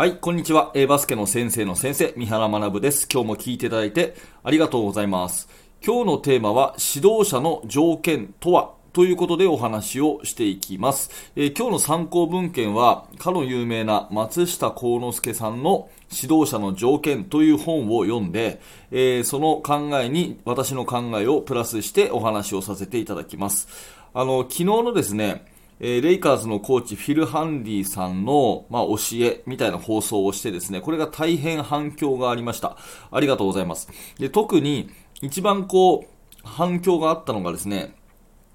はい、こんにちは。バスケの先生の先生、三原学です。今日も聞いていただいてありがとうございます。今日のテーマは、指導者の条件とは？ということでお話をしていきます。えー今日の参考文献は、かの有名な松下幸之助さんの指導者の条件という本を読んで、えーその考えに私の考えをプラスしてお話をさせていただきます。あの、昨日のですね、えーレイカーズのコーチ、フィル・ハンディさんの、まあ、教えみたいな放送をしてですね、これが大変反響がありました。ありがとうございます。で、特に一番こう、反響があったのがですね、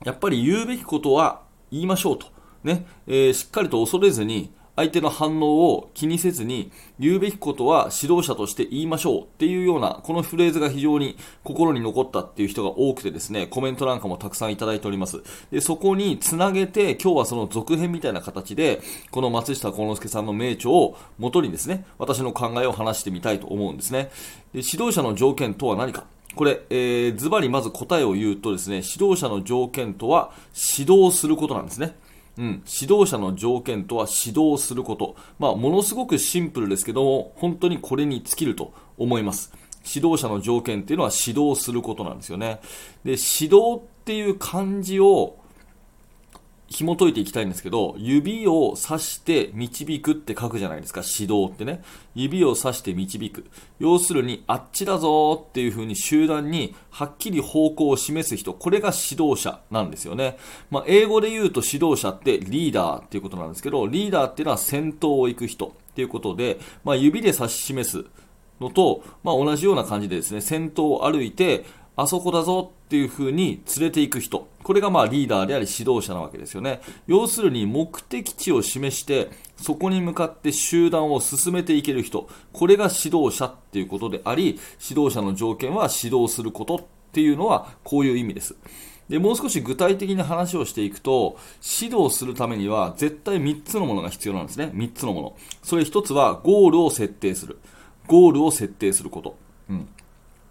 やっぱり言うべきことは言いましょうと。ね、えーしっかりと恐れずに、相手の反応を気にせずに、言うべきことは指導者として言いましょうっていうような、このフレーズが非常に心に残ったっていう人が多くてですね、コメントなんかもたくさんいただいております。で、そこにつなげて、今日はその続編みたいな形で、この松下幸之助さんの名著を元にですね、私の考えを話してみたいと思うんですね。で指導者の条件とは何かこれ、えーズバリまず答えを言うとですね、指導者の条件とは指導することなんですね。うん、指導者の条件とは指導すること。まあ、ものすごくシンプルですけども、本当にこれに尽きると思います。指導者の条件っていうのは指導することなんですよね。で、指導っていう漢字を紐解いていきたいんですけど、指を指して導くって書くじゃないですか、指導ってね。指を指して導く。要するに、あっちだぞーっていう風に集団にはっきり方向を示す人、これが指導者なんですよね。まあ、英語で言うと指導者ってリーダーっていうことなんですけど、リーダーっていうのは先頭を行く人っていうことで、まあ、指で指し示すのと、まあ、同じような感じでですね、先頭を歩いて、あそこだぞっていう風に連れて行く人。これがまあリーダーであり指導者なわけですよね。要するに目的地を示して、そこに向かって集団を進めていける人。これが指導者っていうことであり、指導者の条件は指導することっていうのはこういう意味です。で、もう少し具体的に話をしていくと、指導するためには絶対3つのものが必要なんですね。3つのもの。それ1つはゴールを設定する。ゴールを設定すること。うん。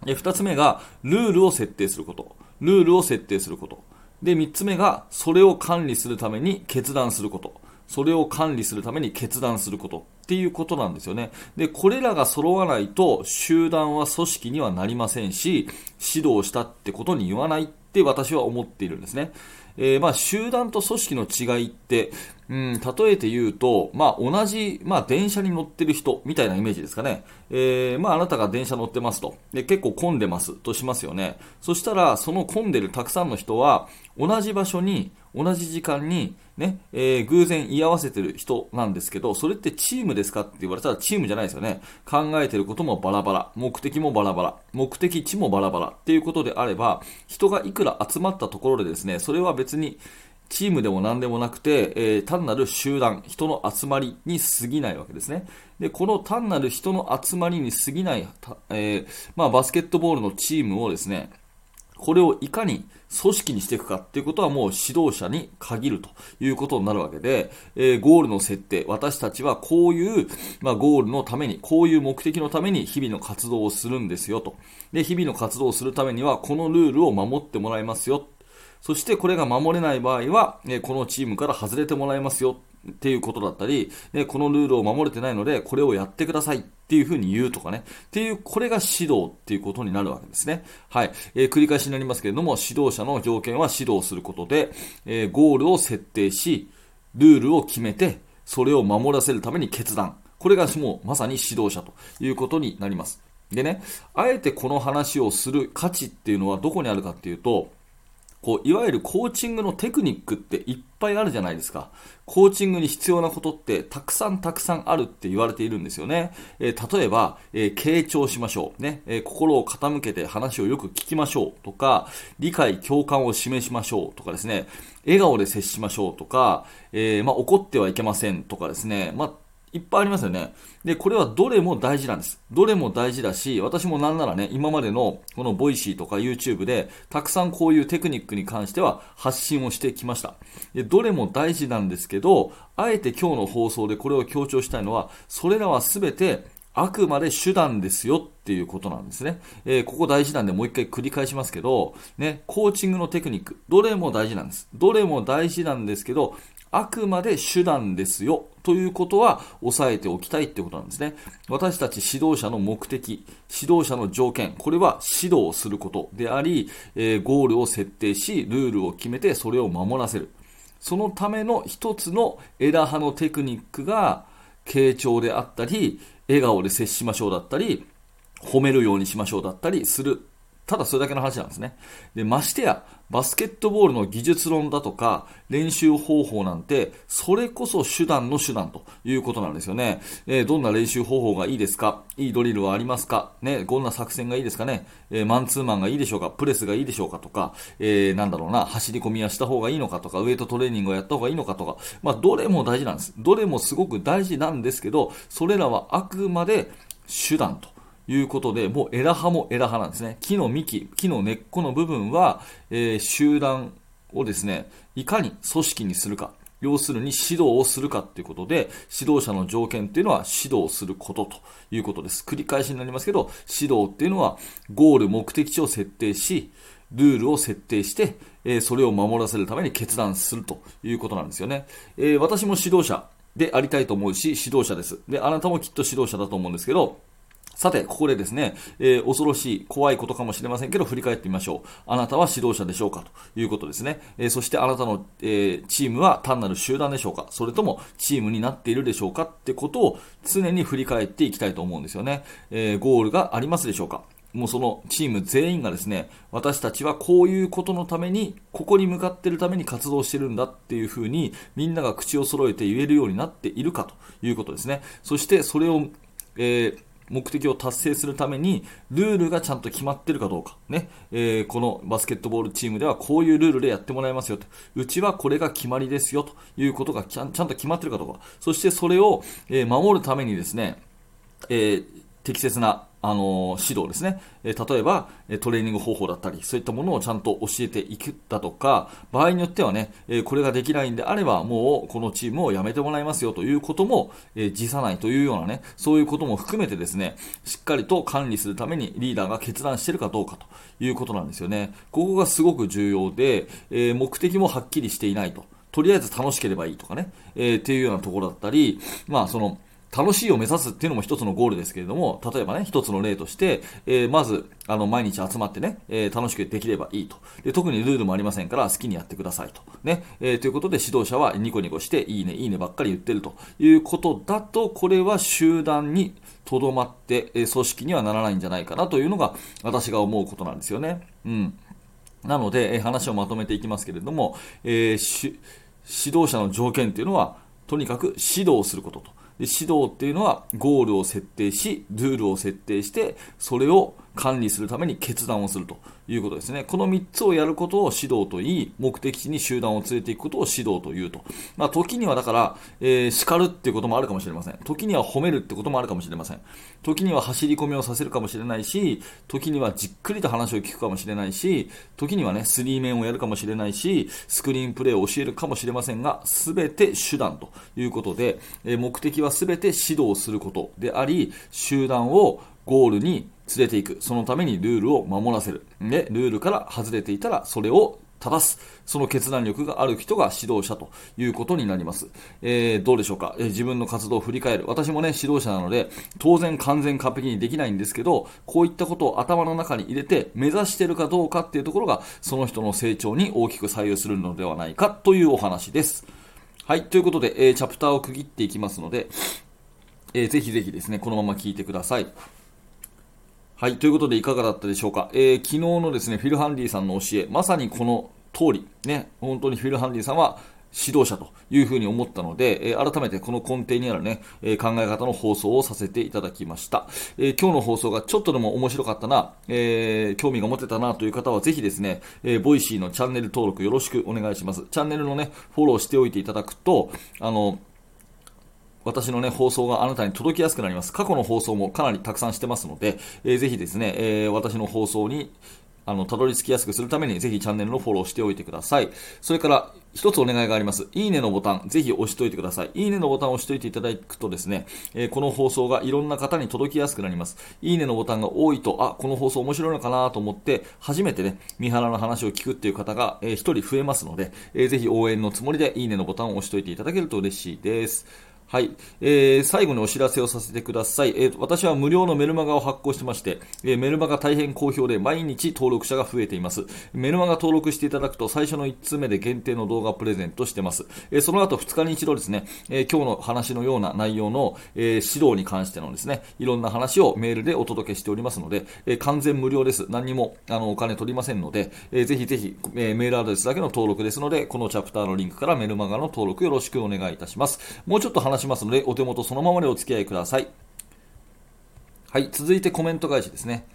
で、二つ目が、ルールを設定すること。ルールを設定すること。で、三つ目が、それを管理するために決断すること。それを管理するために決断することっていうことなんですよね。で、これらが揃わないと、集団は組織にはなりませんし、指導したってことに言わないって私は思っているんですね。えーまあ、集団と組織の違いって、うん、例えて言うと、まあ、同じ、まあ、電車に乗ってる人みたいなイメージですかね。えーまあ、あなたが電車乗ってますと。で、結構混んでますとしますよね。そしたら、その混んでるたくさんの人は、同じ場所に、同じ時間に、ね、えー偶然居合わせてる人なんですけど、それってチームですかって言われたらチームじゃないですよね。考えてることもバラバラ、目的もバラバラ、目的地もバラバラっていうことであれば、人がいくら集まったところでですね、それは別にチームでも何でもなくて、えー単なる集団、人の集まりに過ぎないわけですね。で、この単なる人の集まりに過ぎない、えーまあ、バスケットボールのチームをですね、これをいかに組織にしていくかっていうことはもう指導者に限るということになるわけで、えーゴールの設定、私たちはこういう、まあ、ゴールのために、こういう目的のために日々の活動をするんですよと。で、日々の活動をするためにはこのルールを守ってもらいますよ。そしてこれが守れない場合は、このチームから外れてもらいますよっていうことだったり、このルールを守れてないので、これをやってくださいっていうふうに言うとかね。っていう、これが指導っていうことになるわけですね。はい。えー繰り返しになりますけれども、指導者の条件は指導することで、えーゴールを設定し、ルールを決めて、それを守らせるために決断。これがもうまさに指導者ということになります。でね、あえてこの話をする価値っていうのはどこにあるかっていうと、こういわゆるコーチングのテクニックっていっぱいあるじゃないですか。コーチングに必要なことってたくさんたくさんあるって言われているんですよね。えー例えば、えー傾聴しましょう。ね、えー心を傾けて話をよく聞きましょうとか、理解、共感を示しましょうとかですね、笑顔で接しましょうとか、えまあ、怒ってはいけませんとかですね、まあいっぱいありますよね。で、これはどれも大事なんです。どれも大事だし、私もなんならね、今までのこのボイシーとか YouTube で、たくさんこういうテクニックに関しては発信をしてきました。で、どれも大事なんですけど、あえて今日の放送でこれを強調したいのは、それらはすべてあくまで手段ですよっていうことなんですね。えーここ大事なんでもう一回繰り返しますけど、ね、コーチングのテクニック、どれも大事なんです。どれも大事なんですけど、あくまで手段ですよということは押さえておきたいってことなんですね。私たち指導者の目的、指導者の条件、これは指導することであり、えー、ゴールを設定し、ルールを決めてそれを守らせる。そのための一つの枝葉のテクニックが、傾聴であったり、笑顔で接しましょうだったり、褒めるようにしましょうだったりするただそれだけの話なんですね。で、ましてや、バスケットボールの技術論だとか、練習方法なんて、それこそ手段の手段ということなんですよね。えー、どんな練習方法がいいですか？いいドリルはありますか？ね、どんな作戦がいいですかね？えー、マンツーマンがいいでしょうか？プレスがいいでしょうかとか、えー、なんだろうな、走り込みはした方がいいのかとか、ウエイトトレーニングをやった方がいいのかとか、まあ、どれも大事なんです。どれもすごく大事なんですけど、それらはあくまで手段と。いうことで、もう枝葉も枝葉なんですね。木の幹、木の根っこの部分は、えー、集団をですね、いかに組織にするか。要するに指導をするかということで、指導者の条件っていうのは指導することということです。繰り返しになりますけど、指導っていうのはゴール、目的地を設定し、ルールを設定して、えー、それを守らせるために決断するということなんですよね。えー、私も指導者でありたいと思うし、指導者です。で、あなたもきっと指導者だと思うんですけど、さて、ここでですね、えー、恐ろしい、怖いことかもしれませんけど、振り返ってみましょう。あなたは指導者でしょうかということですね。えー、そしてあなたの、えー、チームは単なる集団でしょうかそれともチームになっているでしょうかってことを常に振り返っていきたいと思うんですよね。えゴールがありますでしょうかもうそのチーム全員がですね、私たちはこういうことのために、ここに向かっているために活動してるんだっていうふうに、みんなが口を揃えて言えるようになっているかということですね。そしてそれを、え目的を達成するために、ルールがちゃんと決まってるかどうか。ね。えー、このバスケットボールチームではこういうルールでやってもらいますよと。うちはこれが決まりですよということがちゃんと決まってるかどうか。そしてそれを、えー、守るためにですね、えー、適切なあの指導ですね、え例えばトレーニング方法だったり、そういったものをちゃんと教えていくだとか、場合によってはね、えこれができないんであれば、もうこのチームを辞めてもらいますよということも、え辞さないというようなね、そういうことも含めてですね、しっかりと管理するためにリーダーが決断してるかどうかということなんですよね。ここがすごく重要で、え目的もはっきりしていないと。とりあえず楽しければいいとかね、えー、っていうようなところだったり、まあその、楽しいを目指すっていうのも一つのゴールですけれども、例えばね、一つの例として、えー、まず、あの、毎日集まってね、えー、楽しくできればいいと。で、特にルールもありませんから、好きにやってくださいと。ね、えー、ということで、指導者はニコニコして、いいね、いいねばっかり言ってるということだと、これは集団にとどまって、え組織にはならないんじゃないかなというのが、私が思うことなんですよね。うん。なので、え話をまとめていきますけれども、え指導者の条件というのは、とにかく指導することと。で指導っていうのはゴールを設定し、ルールを設定して、それを管理するために決断をするということですね。この3つをやることを指導と言い、目的地に集団を連れていくことを指導というと。まあ、時にはだから、えー、叱るっていうこともあるかもしれません。時には褒めるってこともあるかもしれません。時には走り込みをさせるかもしれないし、時にはじっくりと話を聞くかもしれないし、時にはね、スリーメンをやるかもしれないし、スクリーンプレーを教えるかもしれませんが、すべて手段ということで、えー、目的はすべて指導することであり、集団をゴールに連れていく。そのためにルールを守らせる。で、ルールから外れていたら、それを正す。その決断力がある人が指導者ということになります。えー、どうでしょうか、えー、自分の活動を振り返る。私もね、指導者なので、当然完全完璧にできないんですけど、こういったことを頭の中に入れて、目指しているかどうかっていうところが、その人の成長に大きく左右するのではないかというお話です。はい、ということで、えー、チャプターを区切っていきますので、えー、ぜひぜひですね、このまま聞いてください。はい、ということでいかがだったでしょうか？えー、昨日のですね、フィル・ハンディさんの教え、まさにこの通り、ね、本当にフィル・ハンディさんは指導者というふうに思ったので、えー、改めてこの根底にあるね、えー、考え方の放送をさせていただきました。えー、今日の放送がちょっとでも面白かったな、え興味が持てたなという方はぜひですね、えボイシーのチャンネル登録よろしくお願いします。チャンネルのね、フォローしておいていただくと、あの、私のね、放送があなたに届きやすくなります。過去の放送もかなりたくさんしてますので、えー、ぜひですね、えー、私の放送にあの、たどり着きやすくするために、ぜひチャンネルのフォローしておいてください。それから、一つお願いがあります。いいねのボタン、ぜひ押しといてください。いいねのボタンを押しといていただくとですね、えー、この放送がいろんな方に届きやすくなります。いいねのボタンが多いと、あ、この放送面白いのかなと思って、初めてね、三原の話を聞くっていう方が、えー、一人増えますので、えー、ぜひ応援のつもりでいいねのボタンを押しといていただけると嬉しいです。はい、えー、最後にお知らせをさせてください、えー、私は無料のメルマガを発行してまして、えー、メルマガ大変好評で毎日登録者が増えています。メルマガ登録していただくと最初の1通目で限定の動画プレゼントしてます、えー、その後2日に一度ですね、えー、今日の話のような内容の、えー、指導に関してのですねいろんな話をメールでお届けしておりますので、えー、完全無料です。何にもあのお金取りませんので、えー、ぜひぜひ、えー、メールアドレスだけの登録ですのでこのチャプターのリンクからメルマガの登録よろしくお願いいたします。もうちょっと話しますのでお手元そのままでお付き合いください。はい、続いてコメント返しですね。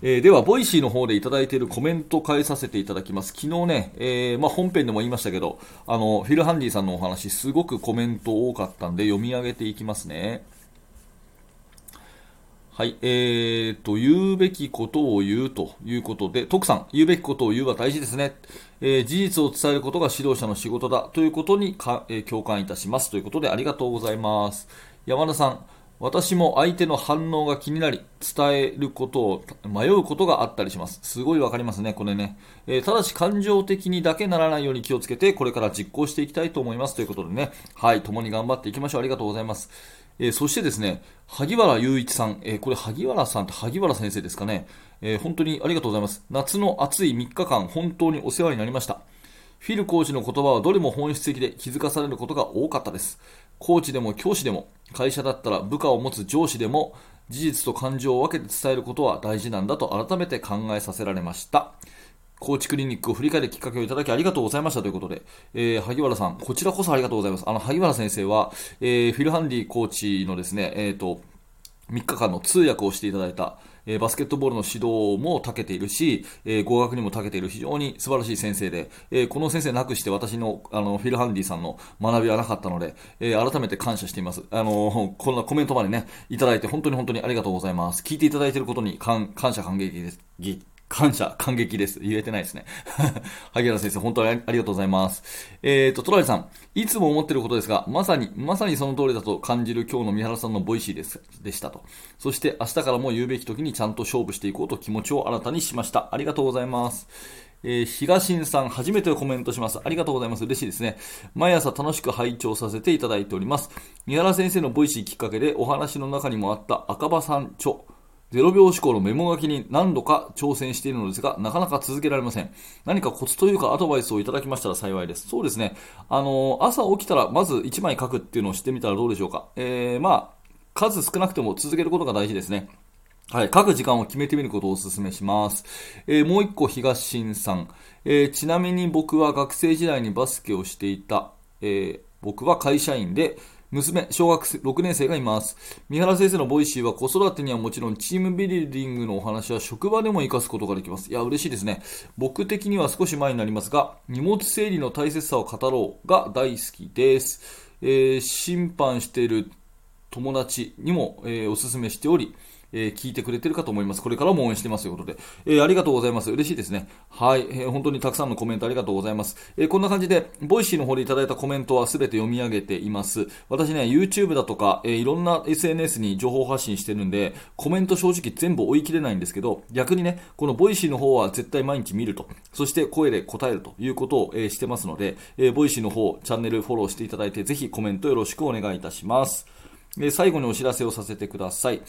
えー、では、ボイシーの方でいただいているコメント返させていただきます。昨日ね、えー、まあ、本編でも言いましたけど、あの、フィル・ハンディさんのお話、すごくコメント多かったんで、読み上げていきますね。はい、えーと、言うべきことを言うということで、徳さん、言うべきことを言うは大事ですね。えー、事実を伝えることが指導者の仕事だということにか、えー、共感いたしますということでありがとうございます。山田さん、私も相手の反応が気になり、伝えることを迷うことがあったりします。すごいわかりますね、これね。えー、ただし感情的にだけならないように気をつけて、これから実行していきたいと思いますということでね。はい、共に頑張っていきましょう。ありがとうございます。えー、そしてですね、萩原雄一さん、えー、これ萩原さんって萩原先生ですかね、えー、本当にありがとうございます。夏の暑い3日間、本当にお世話になりました。フィルコーチの言葉はどれも本質的で気づかされることが多かったです。コーチでも教師でも、会社だったら部下を持つ上司でも、事実と感情を分けて伝えることは大事なんだと改めて考えさせられました。コーチクリニックを振り返るきっかけをいただきありがとうございましたということで、えー、萩原さん、こちらこそありがとうございます。あの、萩原先生は、えー、フィルハンディコーチのですね、えっ、ー、と、3日間の通訳をしていただいた、えー、バスケットボールの指導も長けているし、えー、語学にも長けている非常に素晴らしい先生で、えー、この先生なくして私のあのフィル・ハンディさんの学びはなかったので、え改めて感謝しています。あのこんなコメントまでね、いただいて本当に本当にありがとうございます。聞いていただいていることに感謝感激です。感謝、感激です。言えてないですね。萩原先生、本当にありがとうございます。えっ、ー、と、トラリさん、いつも思ってることですが、まさに、まさにその通りだと感じる今日の三原さんのボイシーです、でしたと。そして、明日からも言うべき時にちゃんと勝負していこうと気持ちを新たにしました。ありがとうございます。えー、東さん、初めてコメントします。ありがとうございます。嬉しいですね。毎朝楽しく拝聴させていただいております。三原先生のボイシーきっかけでお話の中にもあった赤羽さん著、0秒思考のメモ書きに何度か挑戦しているのですが、なかなか続けられません。何かコツというかアドバイスをいただきましたら幸いです。そうですね。あの、朝起きたらまず1枚書くっていうのをしてみたらどうでしょうか。えー、まあ、数少なくても続けることが大事ですね。はい。書く時間を決めてみることをお勧めします。えー、もう一個、東新さん。えー、ちなみに僕は学生時代にバスケをしていた。えー、僕は会社員で、娘、小学6年生がいます。三原先生のボイシーは子育てにはもちろんチームビルディングのお話は職場でも活かすことができます。いや、嬉しいですね。僕的には少し前になりますが、荷物整理の大切さを語ろうが大好きです。えー、審判している友達にも、えー、お勧めしており、えー、聞いてくれてるかと思います。これからも応援してますということで、えー、ありがとうございます。嬉しいですね。はい、えー、本当にたくさんのコメントありがとうございます。えー、こんな感じで、ボイシーの方でいただいたコメントはすべて読み上げています。私ね、YouTube だとか、えー、いろんな SNS に情報発信してるんで、コメント正直全部追い切れないんですけど、逆にね、このボイシーの方は絶対毎日見ると、そして声で答えるということを、えー、してますので、えー、ボイシーの方、チャンネルフォローしていただいて、ぜひコメントよろしくお願いいたします。最後にお知らせをさせてください。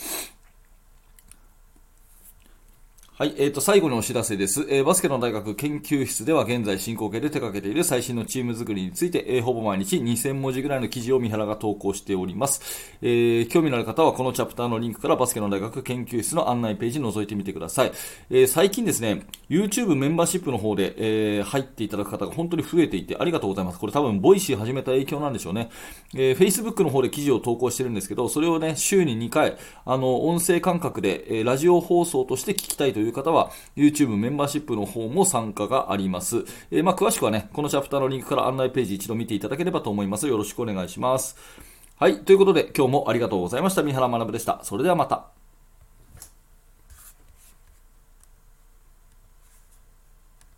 はい、えーと、最後のお知らせです、えー、バスケの大学研究室では現在進行形で手掛けている最新のチーム作りについて、えー、ほぼ毎日2000文字ぐらいの記事を三原が投稿しております、えー、興味のある方はこのチャプターのリンクからバスケの大学研究室の案内ページ覗いてみてください。え最近ですね、YouTube メンバーシップの方で、え入っていただく方が本当に増えていてありがとうございます。これ多分ボイシー始めた影響なんでしょうね。え Facebook の方で記事を投稿してるんですけど、それをね、週に2回、あの、音声感覚で、えラジオ放送として聞きたいといういう方は、YouTube メンバーシップの方も参加があります。えー、まあ、詳しくはね、このチャプターのリンクから案内ページ一度見ていただければと思います。よろしくお願いします。はい。ということで、今日もありがとうございました。三原学でした。それではまた。